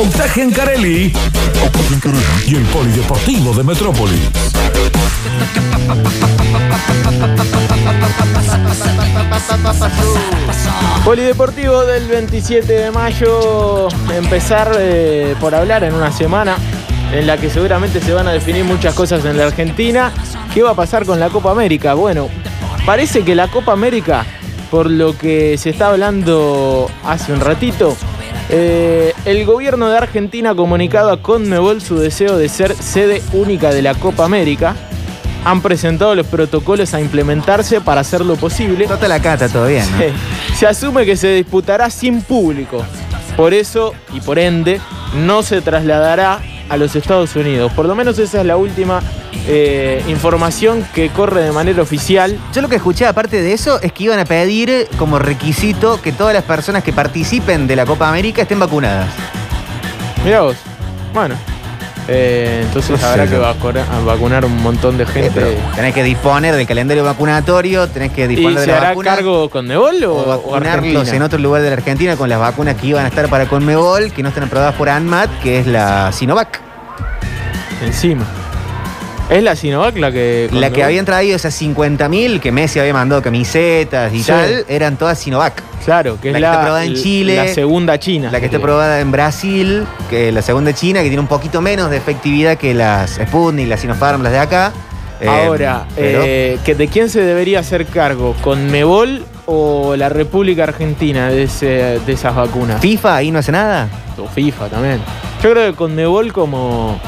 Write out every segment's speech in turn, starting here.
Octagen Ancarelli y el Polideportivo de Metrópolis. Polideportivo del 27 de mayo, empezar eh, por hablar en una semana en la que seguramente se van a definir muchas cosas en la Argentina. ¿Qué va a pasar con la Copa América? Bueno, parece que la Copa América, por lo que se está hablando hace un ratito, eh, el gobierno de Argentina ha comunicado a Conmebol su deseo de ser sede única de la Copa América. Han presentado los protocolos a implementarse para hacerlo posible. Tota la cata todavía, ¿no? Se, se asume que se disputará sin público. Por eso y por ende no se trasladará a los Estados Unidos. Por lo menos esa es la última eh, información que corre de manera oficial. Yo lo que escuché aparte de eso es que iban a pedir como requisito que todas las personas que participen de la Copa América estén vacunadas. Mira vos. Bueno. Eh, entonces habrá que vacunar, vacunar un montón de Eh, gente. pero tenés que disponer del calendario vacunatorio, tenés que ¿Y disponer de se hará cargo con Nebol o, o vacunarlos en otro lugar de la Argentina con las vacunas que iban a estar para Conmebol, que no están aprobadas por ANMAT, que es la Sinovac. Encima. ¿Es la Sinovac la que. La que habían traído esas 50.000 que Messi había mandado camisetas y Sí. tal, eran todas Sinovac. Claro, que la es que está la, aprobada en Chile, la segunda China. La que está sería. aprobada en Brasil, que la segunda China, que tiene un poquito menos de efectividad que las Sputnik, las Sinopharm, las de acá. Eh, Ahora, pero- eh, ¿que ¿de quién se debería hacer cargo? ¿Con Mebol o la República Argentina de, ese- de esas vacunas? FIFA ahí no hace nada. O FIFA también. Yo creo que con Mebol como...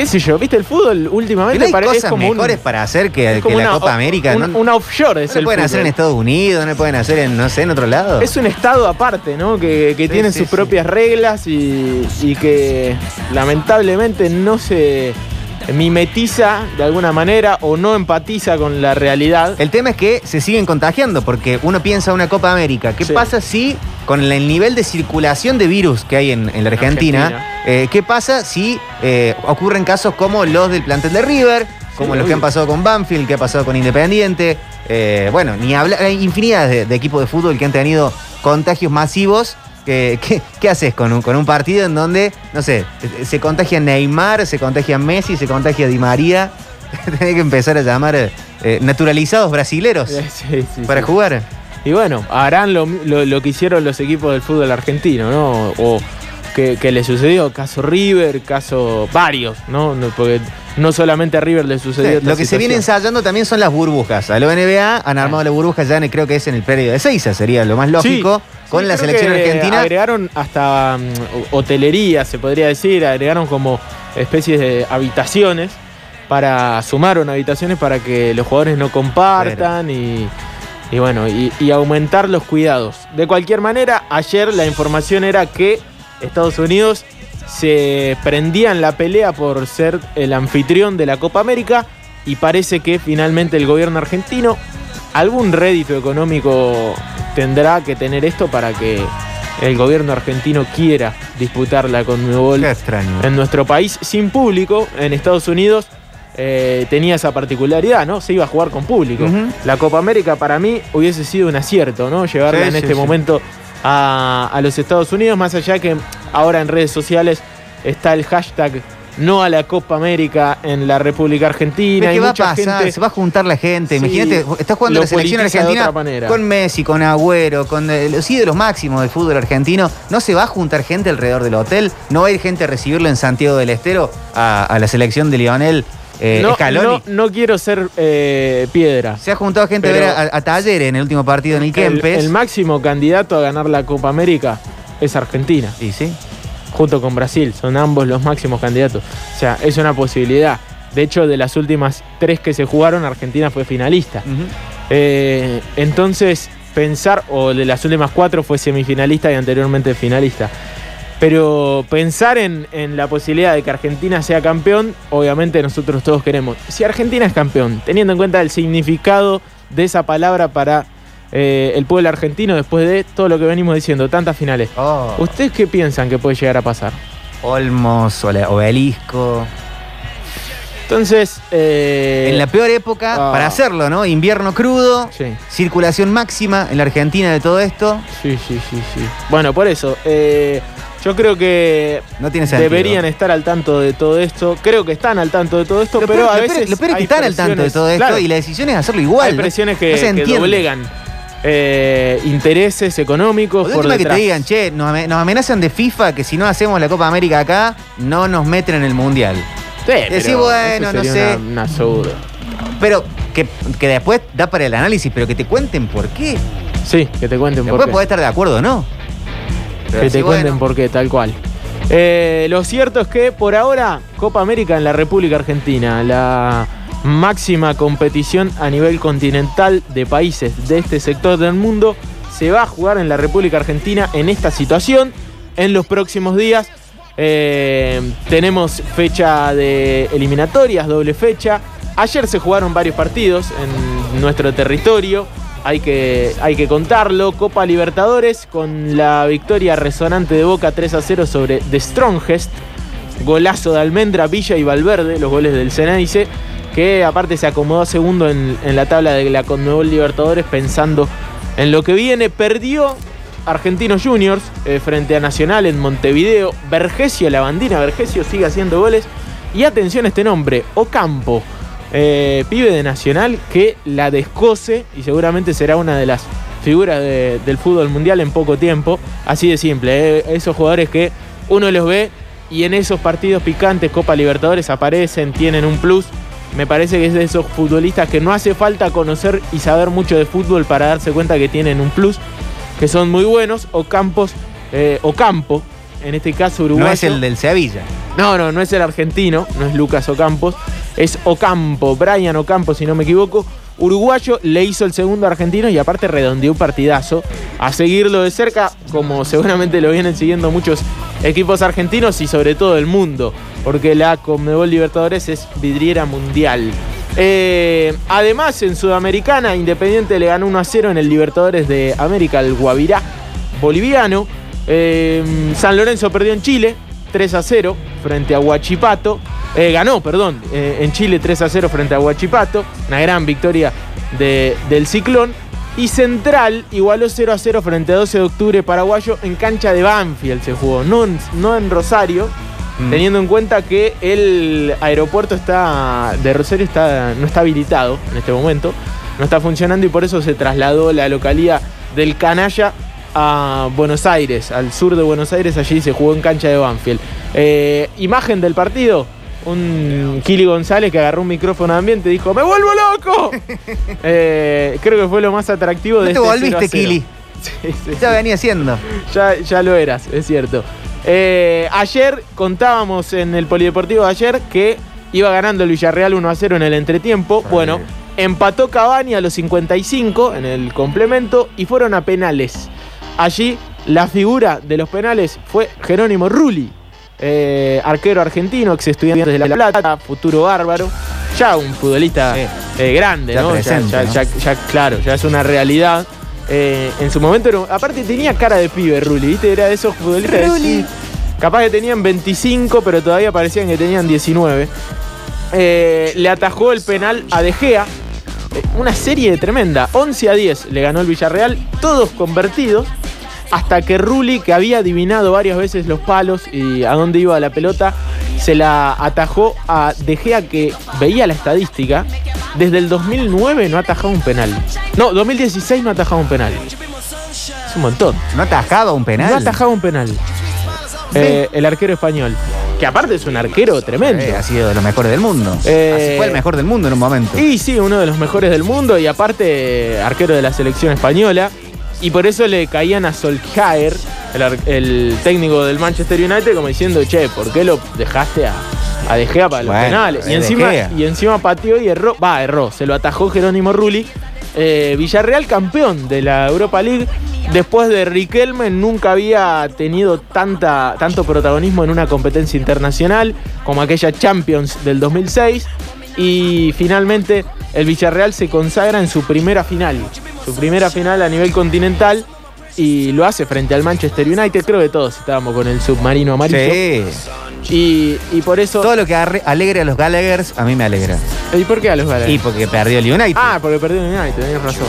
¿Qué sé yo? ¿Viste el fútbol últimamente? Hay pare- cosas mejores para hacer que, la una- Copa América. un- ¿no? Una offshore es No el pueden hacer en. Estados Unidos, no le pueden hacer en, no sé, en otro lado. Es un estado aparte, ¿no? Que, que Sí, tiene sí, sus sí. propias reglas y, y que lamentablemente no se mimetiza de alguna manera o no empatiza con la realidad. El tema es que se siguen contagiando porque uno piensa una Copa América. ¿Qué Sí. pasa si con el nivel de circulación de virus que hay en, en la Argentina, Argentina. Eh, qué pasa si eh, ocurren casos como los del plantel de River, como Sí, los que han pasado con Banfield, que ha pasado con Independiente? eh, bueno, ni hablar, hay infinidad de, de equipos de fútbol que han tenido contagios masivos. ¿Qué, qué haces con un, con un partido en donde, no sé, se contagia Neymar, se contagia Messi, se contagia Di María? Tenés que empezar a llamar eh, naturalizados brasileros sí, sí, para sí. jugar. Y bueno, harán lo, lo- lo que hicieron los equipos del fútbol argentino, ¿no? O que, que le sucedió, caso River, caso varios, ¿no? No, Porque no solamente a River le sucedió Lo que se viene ensayando también son las burbujas. A la NBA han armado la burbuja ya, en- creo que es en el predio de Seiza, sería lo más lógico, Sí, con sí, la selección argentina. Agregaron hasta mm, hotelería, se podría decir, agregaron como especies de habitaciones para sumaron habitaciones para que los jugadores no compartan y, y bueno, y, y aumentar los cuidados. De cualquier manera, ayer la información era que Estados Unidos se prendía en la pelea por ser el anfitrión de la Copa América y parece que finalmente el gobierno argentino algún rédito económico tendrá que tener esto para que el gobierno argentino quiera disputar la Conmebol en nuestro país sin público. En Estados Unidos eh, tenía esa particularidad, ¿no? Se iba a jugar con público. La Copa América para mí hubiese sido un acierto, ¿no? Llevarla Sí, en sí, este sí. momento a, a los Estados Unidos, más allá que ahora en redes sociales está el hashtag no a la Copa América en la República Argentina. ¿Qué va a pasar? gente Se va a juntar la gente. Sí, Imagínate, está jugando la selección argentina con Messi, con Agüero, con eh, los ídolos máximos del fútbol argentino. ¿No se va a juntar gente alrededor del hotel? ¿No va a ir gente a recibirlo en Santiago del Estero a, a la selección de Lionel eh, no, Scaloni? no, no quiero ser eh, piedra. Se ha juntado gente a ver a, a Talleres en el último partido en el El, Kempes. el máximo candidato a ganar la Copa América es Argentina, Sí, sí. junto con Brasil. Son ambos los máximos candidatos. O sea, es una posibilidad. De hecho, de las últimas tres que se jugaron, Argentina fue finalista. Eh, entonces, pensar, o de las últimas cuatro fue semifinalista y anteriormente finalista. Pero pensar en, en la posibilidad de que Argentina sea campeón, obviamente nosotros todos queremos. Si Argentina es campeón, teniendo en cuenta el significado de esa palabra para eh, el pueblo argentino después de todo lo que venimos diciendo, tantas finales. Oh. ¿Ustedes qué piensan que puede llegar a pasar? Olmos, Obelisco. Entonces, eh, en la peor época ah. para hacerlo, ¿no? Invierno crudo, Sí, circulación máxima en la Argentina de todo esto. sí, sí, sí, sí. Bueno, por eso, eh, Yo creo que No tiene deberían estar al tanto de todo esto. Creo que están al tanto de todo esto, Lo pero peor- a veces. lo peor es que están al tanto de todo esto claro, y la decisión es hacerlo igual. hay ¿no? presiones No que, se que doblegan eh, intereses económicos por última que detrás. te digan, che, nos, ame- nos amenazan de FIFA que si no hacemos la Copa América acá, no nos meten en el Mundial. Sí, Decí, pero bueno, no sé. Una, una absurdo. Pero que, que después da para el análisis, pero que te cuenten por qué. Sí, que te cuenten por Después qué. podés estar de acuerdo o no. Pero que te cuenten por qué, tal cual. Eh, lo cierto es que por ahora, Copa América en la República Argentina, la máxima competición a nivel continental de países de este sector del mundo, se va a jugar en la República Argentina en esta situación en los próximos días. Eh, tenemos fecha de eliminatorias, doble fecha. Ayer se jugaron varios partidos en nuestro territorio. Hay que, hay que contarlo. Copa Libertadores con la victoria resonante de Boca 3 a 0 sobre The Strongest. Golazo de Almendra, Villa y Valverde, los goles del Ceneice, que aparte se acomodó segundo en, en la tabla de la Conmebol Libertadores pensando en lo que viene. Perdió Argentinos Juniors eh, frente a Nacional en Montevideo. Vergesio, la bandina Vergesio sigue haciendo goles. Y atención a este nombre, Ocampo, eh, pibe de Nacional que la descoce y seguramente será una de las figuras de- del fútbol mundial en poco tiempo. Así de simple, eh, esos jugadores que uno los ve y en esos partidos picantes, Copa Libertadores, aparecen, tienen un plus. Me parece que es de esos futbolistas que no hace falta conocer y saber mucho de fútbol para darse cuenta que tienen un plus, que son muy buenos. Ocampos, eh, Ocampo, en este caso uruguayo. No es el del Sevilla. No, no, no es el argentino, no es Lucas Ocampos, es Ocampo, Brian Ocampo, si no me equivoco. Uruguayo le hizo el segundo argentino y aparte redondeó un partidazo. A seguirlo de cerca, como seguramente lo vienen siguiendo muchos equipos argentinos y sobre todo el mundo, porque la Conmebol Libertadores es vidriera mundial. Eh, además, en Sudamericana, Independiente le ganó 1 a 0 en el Libertadores de América, al Guavirá boliviano. Eh, San Lorenzo perdió en Chile 3 a 0 frente a Huachipato. Eh, ganó, perdón, eh, en Chile 3 a 0 frente a Huachipato. Una gran victoria de- del Ciclón. Y Central igualó 0 a 0 frente a 12 de octubre paraguayo en cancha de Banfield se jugó, no en, no en Rosario, Mm. teniendo en cuenta que el aeropuerto está de Rosario está, no está habilitado en este momento, no está funcionando y por eso se trasladó la localidad del Canalla a Buenos Aires, al sur de Buenos Aires, allí se jugó en cancha de Banfield. Eh, imagen del partido, un Kili González que agarró un micrófono de ambiente y dijo, ¡me vuelvo loco! Eh, creo que fue lo más atractivo No de te este volviste, 0 a 0. Kili. Sí, sí, Ya venía haciendo. ya, ya lo eras, es cierto. Eh, ayer contábamos en el Polideportivo de ayer que iba ganando el Villarreal 1 a 0 en el entretiempo. Bueno, empató Cavani a los 55 en el complemento y fueron a penales. Allí la figura de los penales fue Jerónimo Rulli, eh, arquero argentino, ex estudiante de La Plata, futuro bárbaro. Ya un futbolista Sí. eh, grande, Ya ¿no? presente, ya, ¿no? ya- ya, claro, ya es una realidad. Eh, en su momento, era- aparte tenía cara de pibe Rulli, ¿viste? Era de esos futbolistas. de Rulli. sí, Capaz que tenían 25, pero todavía parecían que tenían 19. Eh, le atajó el penal a De Gea. Una serie tremenda. 11 a 10 le ganó el Villarreal, todos convertidos. Hasta que Rulli, que había adivinado varias veces los palos y a dónde iba la pelota, se la atajó a De Gea, que veía la estadística. Desde el 2009 no ha atajado un penal. No, 2016 no ha atajado un penal. Es un montón. ¿No atajaba un penal? No ha atajado un penal. Eh, el arquero español. Que aparte es un arquero tremendo. Eh, ha sido de los mejores del mundo. Eh, Así fue el mejor del mundo en un momento. Y sí, uno de los mejores del mundo y aparte arquero de la selección española. Y por eso le caían a Solskjaer, el, el técnico del Manchester United, como diciendo, che, ¿por qué lo dejaste a, a De Gea para los Bueno, penales? es Y encima, y encima pateó y erró. Va, erró. Se lo atajó Jerónimo Rulli. Eh, Villarreal campeón de la Europa League. Después de Riquelme nunca había tenido tanta, tanto protagonismo en una competencia internacional como aquella Champions del 2006. Y finalmente el Villarreal se consagra en su primera final. Su primera final a nivel continental. Y lo hace frente al Manchester United. Creo que todos estábamos con el submarino amarillo. Sí. Y, y por eso... Todo lo que alegre a los Gallaghers, a mí me alegra. ¿Y por qué a los Galaxy? Y porque perdió el United. Ah, porque perdió el United, tenés razón.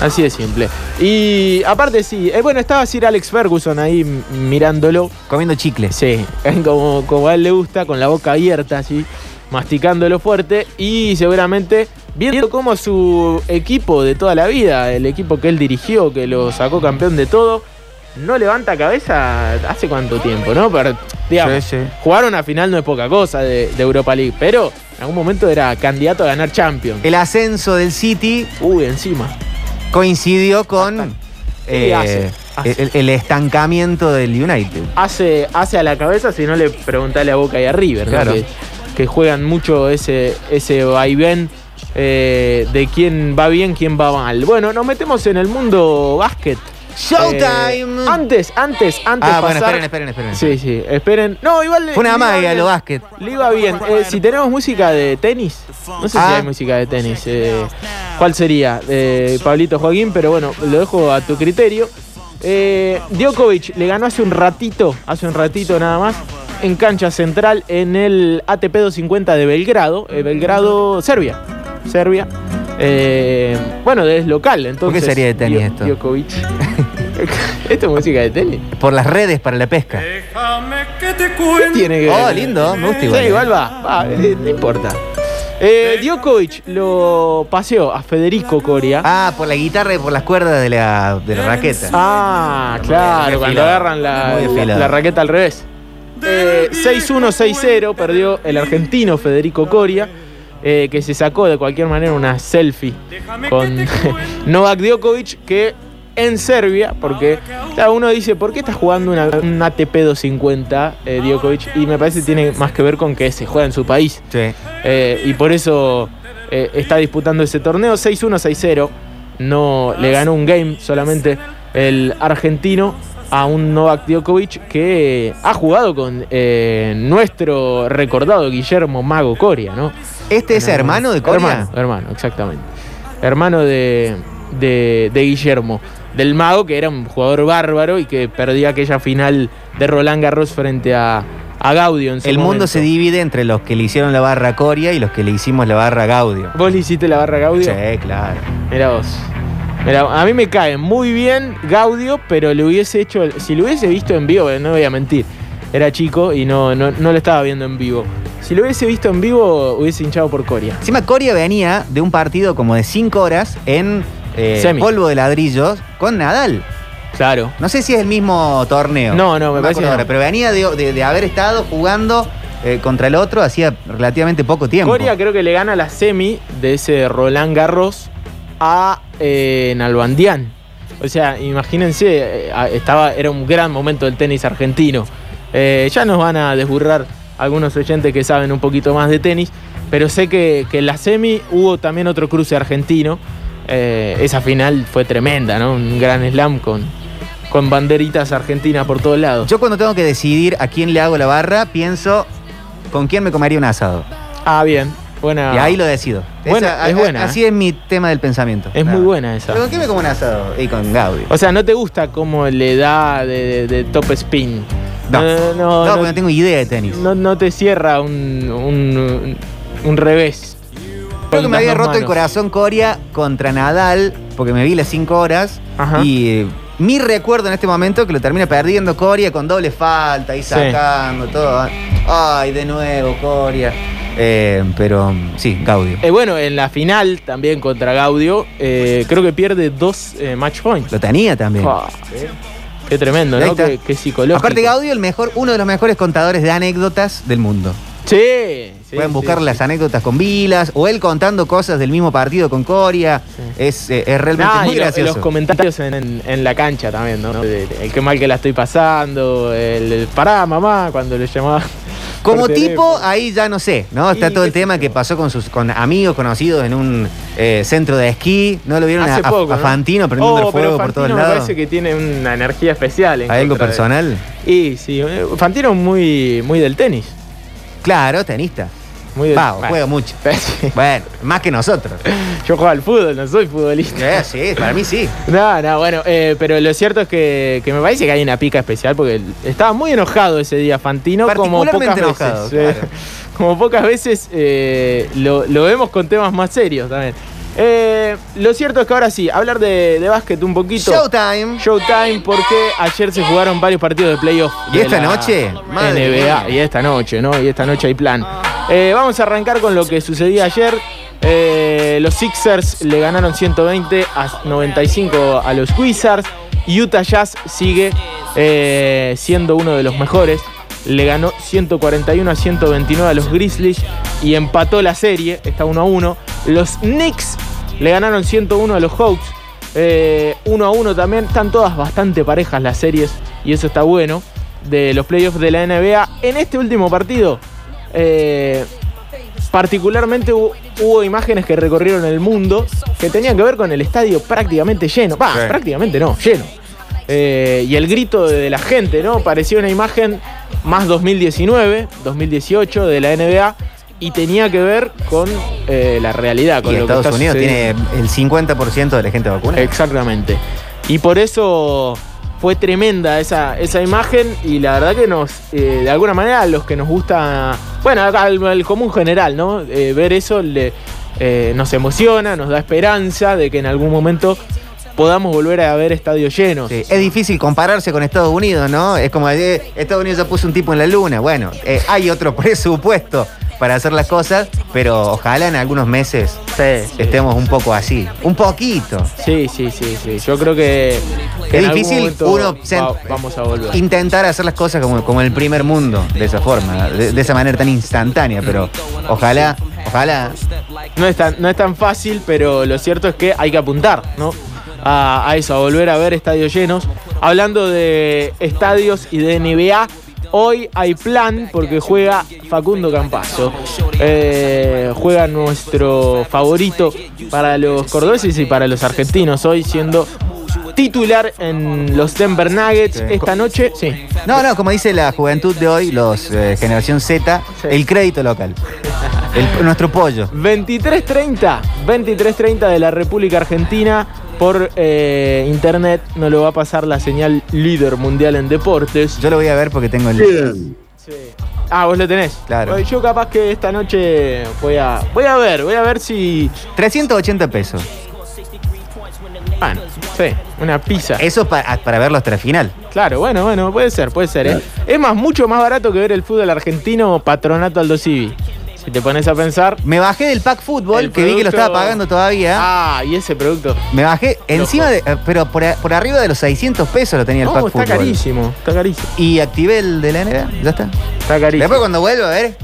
Así de simple. Y aparte sí, eh, bueno, estaba Sir Alex Ferguson ahí mirándolo. Comiendo chicles. Sí, como, como a él le gusta, con la boca abierta así, masticándolo fuerte y seguramente viendo cómo su equipo de toda la vida, el equipo que él dirigió, que lo sacó campeón de todo, no levanta cabeza hace cuánto tiempo, ¿no? Pero, digamos, Sí, sí. jugar una final no es poca cosa de, de Europa League, pero en algún momento era candidato a ganar Champions. El ascenso del City Uy, encima. coincidió con eh, hace, hace. El, el estancamiento del United. hace, hace a la cabeza si no le preguntale a Boca y a River, ¿no? Claro. que, que juegan mucho ese, ese vaivén eh, de quién va bien, quién va mal. Bueno, nos metemos en el mundo básquet. Showtime. Eh, antes, antes, antes ah, bueno, esperen, esperen, esperen. Sí, sí, esperen. No, igual. Fue una magia lo básquet. Le iba bien. Eh, si tenemos música de tenis, no sé si Ah. hay música de tenis. eh, ¿Cuál sería? Pablito Joaquín, pero bueno, lo dejo a tu criterio. Djokovic le ganó hace un ratito, hace un ratito nada más, en cancha central en el ATP 250 de Belgrado, Belgrado, Serbia. Serbia. Eh, bueno, es local, entonces. sería de tenis Dio- esto? Djokovic. ¿Esto es música de tenis? Por las redes para la pesca. ¿Qué tiene que Oh, ver? lindo, me gusta igual. Sí, igual va, va, eh, no importa. Eh, Djokovic lo paseó a Federico Coria. Ah, por la guitarra y por las cuerdas de la, de la raqueta. Ah, claro, Muy cuando agarran la, la- raqueta al revés. Eh, 6-1, 6-0 perdió el argentino Federico Coria, eh, que se sacó de cualquier manera una selfie con Novak Djokovic, que en Serbia, porque claro, uno dice, ¿por qué está jugando una, un ATP 250 eh, Djokovic? Y me parece que tiene más que ver con que se juega en su país. Sí. Eh, y por eso eh, está disputando ese torneo 6-1, 6-0. No le ganó un game solamente el argentino a un Novak Djokovic que ha jugado con eh, nuestro recordado Guillermo Mago Coria, ¿no? ¿Este es hermano de Coria? Hermano, hermano, exactamente. Hermano de, de- de Guillermo. Del Mago, que era un jugador bárbaro y que perdía aquella final de Roland Garros frente a, a Gaudio en su El mundo momento. se divide entre los que le hicieron la barra a Coria y los que le hicimos la barra a Gaudio. ¿Vos le hiciste la barra a Gaudio? Sí, claro. Mira vos. A mí me cae muy bien Gaudio, pero le hubiese hecho. Si lo hubiese visto en vivo, no voy a mentir. Era chico y no, no, no lo estaba viendo en vivo. Si lo hubiese visto en vivo, hubiese hinchado por Coria. Encima Coria venía de un partido como de 5 horas en eh, polvo de ladrillos con Nadal. Claro. No sé si es el mismo torneo. No, no, me parece no. ahora, pero venía de, de- de haber estado jugando eh, contra el otro hacía relativamente poco tiempo. Coria creo que le gana la semi de ese Roland Garros a eh, Nalbandián. O sea, imagínense, eh, estaba, era un gran momento del tenis argentino. Eh, ya nos van a desburrar algunos oyentes que saben un poquito más de tenis, pero sé que, que en la semi hubo también otro cruce argentino. Eh, esa final fue tremenda, ¿no? Un gran slam con, con banderitas argentinas por todos lados. Yo cuando tengo que decidir a quién le hago la barra, pienso con quién me comería un asado. Ah, bien. Buena. Y ahí lo decido. Buena, Esa- es a- buena, Así es mi tema del pensamiento. Es muy buena esa. ¿Pero me como un asado? Y con Gaudio. O sea, ¿no te gusta cómo le da de, de- de top spin? No. no, No, no, porque no tengo idea de tenis. no- no te cierra un, un, un revés. Creo que me había roto el corazón Coria contra Nadal, porque me vi las 5 horas. Ajá. Y eh, mi recuerdo en este momento que lo termina perdiendo Coria con doble falta y Sí. sacando todo. Ay, de nuevo, Coria. Eh, pero sí, Gaudio. Eh, bueno, en la final también contra Gaudio, eh, creo que pierde dos eh, match points. Lo tenía también. Fua, Qué tremendo, ¿no? Qué, qué psicológico. Aparte, Gaudio, el mejor, uno de los mejores contadores de anécdotas del mundo. Sí. sí, Pueden buscar sí. las anécdotas con Vilas o él contando cosas del mismo partido con Coria. Es, es realmente Nah, muy y lo- gracioso. los comentarios en, en- en la cancha también, ¿no? De- de- el que mal que la estoy pasando, el, el pará, mamá, cuando le llamaba. Como tipo, ahí ya no sé, ¿no? Está todo el tema que pasó con sus con amigos conocidos en un eh, centro de esquí. ¿No lo vieron a, Hace a- poco, a ¿no? Fantino prendiendo Oh, el fuego pero por todos me lados? parece que tiene una energía especial. en ¿Hay algo de- personal? Y sí, eh, Fantino muy, muy del tenis. Claro, tenista. Muy Va, bueno, juega mucho. sí. Bueno, más que nosotros. Yo juego al fútbol, no soy futbolista. Eh, sí, para mí sí. No, no, bueno, eh, pero lo cierto es que, que me parece que hay una pica especial porque estaba muy enojado ese día Fantino, como pocas veces. claro. como pocas veces eh, lo, lo vemos con temas más serios también. Eh, lo cierto es que ahora sí, hablar de, de básquet un poquito. Showtime. Showtime porque ayer se jugaron varios partidos de playoff. ¿Y de esta noche? NBA. Y esta noche, ¿no? Y esta noche hay plan. Eh, vamos a arrancar con lo que sucedía ayer. Eh, los Sixers le ganaron 120 a 95 a los Wizards. Utah Jazz sigue eh, siendo uno de los mejores. Le ganó 141 a 129 a los Grizzlies y empató la serie. Está 1 a 1. Los Knicks le ganaron 101 a los Hawks. Eh, 1 a 1 también. Están todas bastante parejas las series y eso está bueno. De los playoffs de la NBA. En este último partido, eh, particularmente hubo, hubo imágenes que recorrieron el mundo que tenían que ver con el estadio prácticamente lleno. Va, Sí. prácticamente no, lleno. Eh, y el grito de, la gente, ¿no? Parecía una imagen más 2019, 2018 de la NBA y tenía que ver con eh, la realidad, con Y lo Estados que Unidos sucediendo. tiene el 50% de la gente vacunada. Exactamente. Y por eso fue tremenda esa, esa imagen y la verdad que nos, eh, de alguna manera, a los que nos gusta, bueno, al, al común general, ¿no? Eh, ver eso le, eh, nos emociona, nos da esperanza de que en algún momento podamos volver a ver estadios llenos. Es difícil compararse con Estados Unidos, ¿no? Es como eh, Estados Unidos ya puso un tipo en la luna. Bueno, eh, hay otro presupuesto para hacer las cosas, pero ojalá en algunos meses Sí, sí. estemos un poco así. Un poquito. Sí, sí, sí, sí. Yo creo que, que Es difícil uno va- vamos a volver. Intentar hacer las cosas como, como el primer mundo, de esa forma, de, de esa manera tan instantánea, pero ojalá, ojalá. No es, tan, no es tan fácil, pero lo cierto es que hay que apuntar, ¿no? A, a eso, a volver a ver estadios llenos. Hablando de estadios y de NBA, hoy hay plan porque juega Facundo Campazo. Eh, juega nuestro favorito para los cordobeses y para los argentinos hoy, siendo titular en los Denver Nuggets Sí. esta noche. Sí. No, no, como dice la juventud de hoy, los eh, generación Z, Sí. el crédito local. El- nuestro pollo. 23.30, 23.30 de la República Argentina por eh, internet. No lo va a pasar la señal líder mundial en deportes. Yo lo voy a ver porque tengo el. Sí. Ah, vos lo tenés. Claro. Yo capaz que esta noche voy a, voy a ver, voy a ver si. 380 pesos. Bueno, sí, una pizza. Eso para, para verlo hasta la final. Claro, bueno, bueno, puede ser, puede ser. ¿eh? Es más, mucho más barato que ver el fútbol argentino Patronato Aldo Civi. Si te pones a pensar. Me bajé del pack fútbol, que vi que lo estaba pagando todavía. Ah, y ese producto. Me bajé encima de. eh, Pero por, por arriba de los 600 pesos lo tenía el No, pack está fútbol. carísimo, está carísimo. Y activé el de la NBA, ya está. Está carísimo. Después cuando vuelva a ver.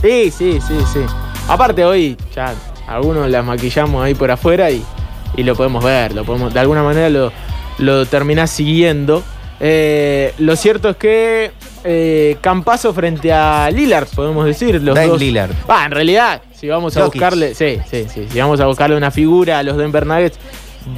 Sí, sí, sí, sí. Aparte hoy ya algunos las maquillamos ahí por afuera y, y lo podemos ver, lo podemos, de alguna manera lo, lo terminás siguiendo. Eh, lo cierto es que eh, Campazo frente a Lillard, podemos decir, los dos. Lillard. Ah, en realidad, si vamos a Jokic. buscarle, sí, sí, sí, si vamos a buscarle una figura a los Denver Nuggets,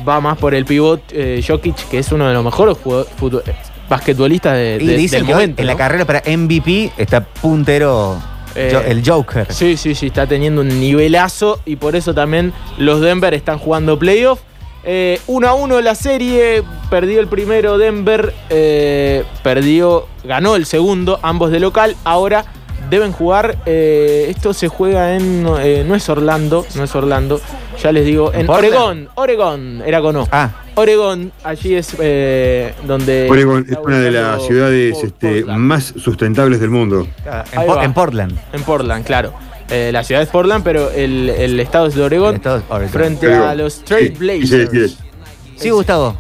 va más por el pivot eh, Jokic, que es uno de los mejores eh, basquetbolistas de, Y de- dicen del que hoy momento. en la carrera para MVP está puntero Eh, el Joker. Sí, sí, sí, está teniendo un nivelazo y por eso también los Denver están jugando playoff. Eh, 1 a 1 la serie, perdió el primero Denver, eh, perdió, ganó el segundo, ambos de local. Ahora deben jugar, eh, esto se juega en, eh, no es Orlando, no es Orlando, ya les digo, en Portland? Oregón, Oregón, era con O. Ah, Oregón, allí es eh, donde... Oregon es una de las ciudades este, más sustentables del mundo. en, Por- Portland. En Portland, claro. Eh, la ciudad es Portland, pero el, el estado es de Oregón. El estado es Oregon. Frente Oregon. a los Sí, Trail Blazers. eso. Sí, Gustavo.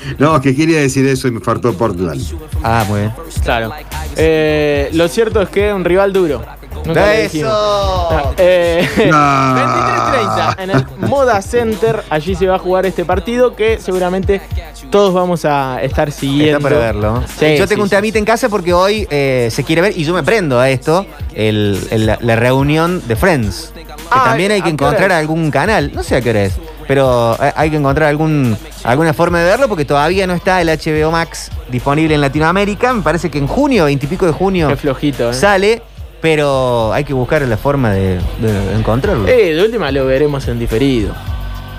No, que quería decir eso y me faltó Portland. Ah, muy bien. Claro. Eh, lo cierto es que es un rival duro. Nunca. ¡Eso! Eh, Ah. 23-30 en el Moda Center. Allí se va a jugar este partido que seguramente todos vamos a estar siguiendo. Está para verlo. Sí, yo sí, tengo un sí. temita en casa porque hoy eh, se quiere ver, y yo me prendo a esto, el- el- la, la reunión de Friends. Que Ah, también hay ¿a que encontrar algún canal, no sé a qué hora es, pero hay- hay que encontrar algún, alguna forma de verlo porque todavía no está el HBO Max disponible en Latinoamérica. Me parece que en junio, veintipico de junio, flojito, ¿eh? sale, pero hay que buscar la forma de, de encontrarlo. Eh, de última lo veremos en diferido.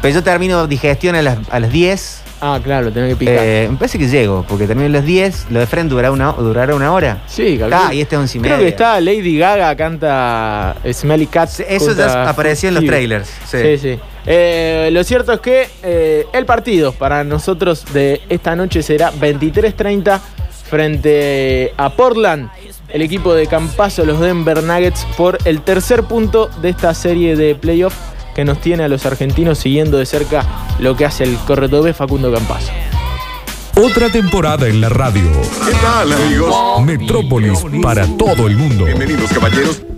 Pero yo termino digestión a las, a las 10 Ah, claro, tenés que picar. Eh, me parece que llego, porque termino los 10, lo de frente durará una, durará una hora. sí, calculo. Ah, y este es once y Creo media. que está Lady Gaga, canta Smelly Cat. Eso ya apareció en los trailers. Sí. Sí, sí. Eh, lo cierto es que eh, el partido para nosotros de esta noche será 23.30 frente a Portland, el equipo de Campazo, los Denver Nuggets, por el tercer punto de esta serie de playoff que nos tiene a los argentinos siguiendo de cerca lo que hace el corredor Facundo Campazo. Otra temporada en la radio. ¿Qué tal, amigos? Metrópolis para todo el mundo. Bienvenidos, caballeros.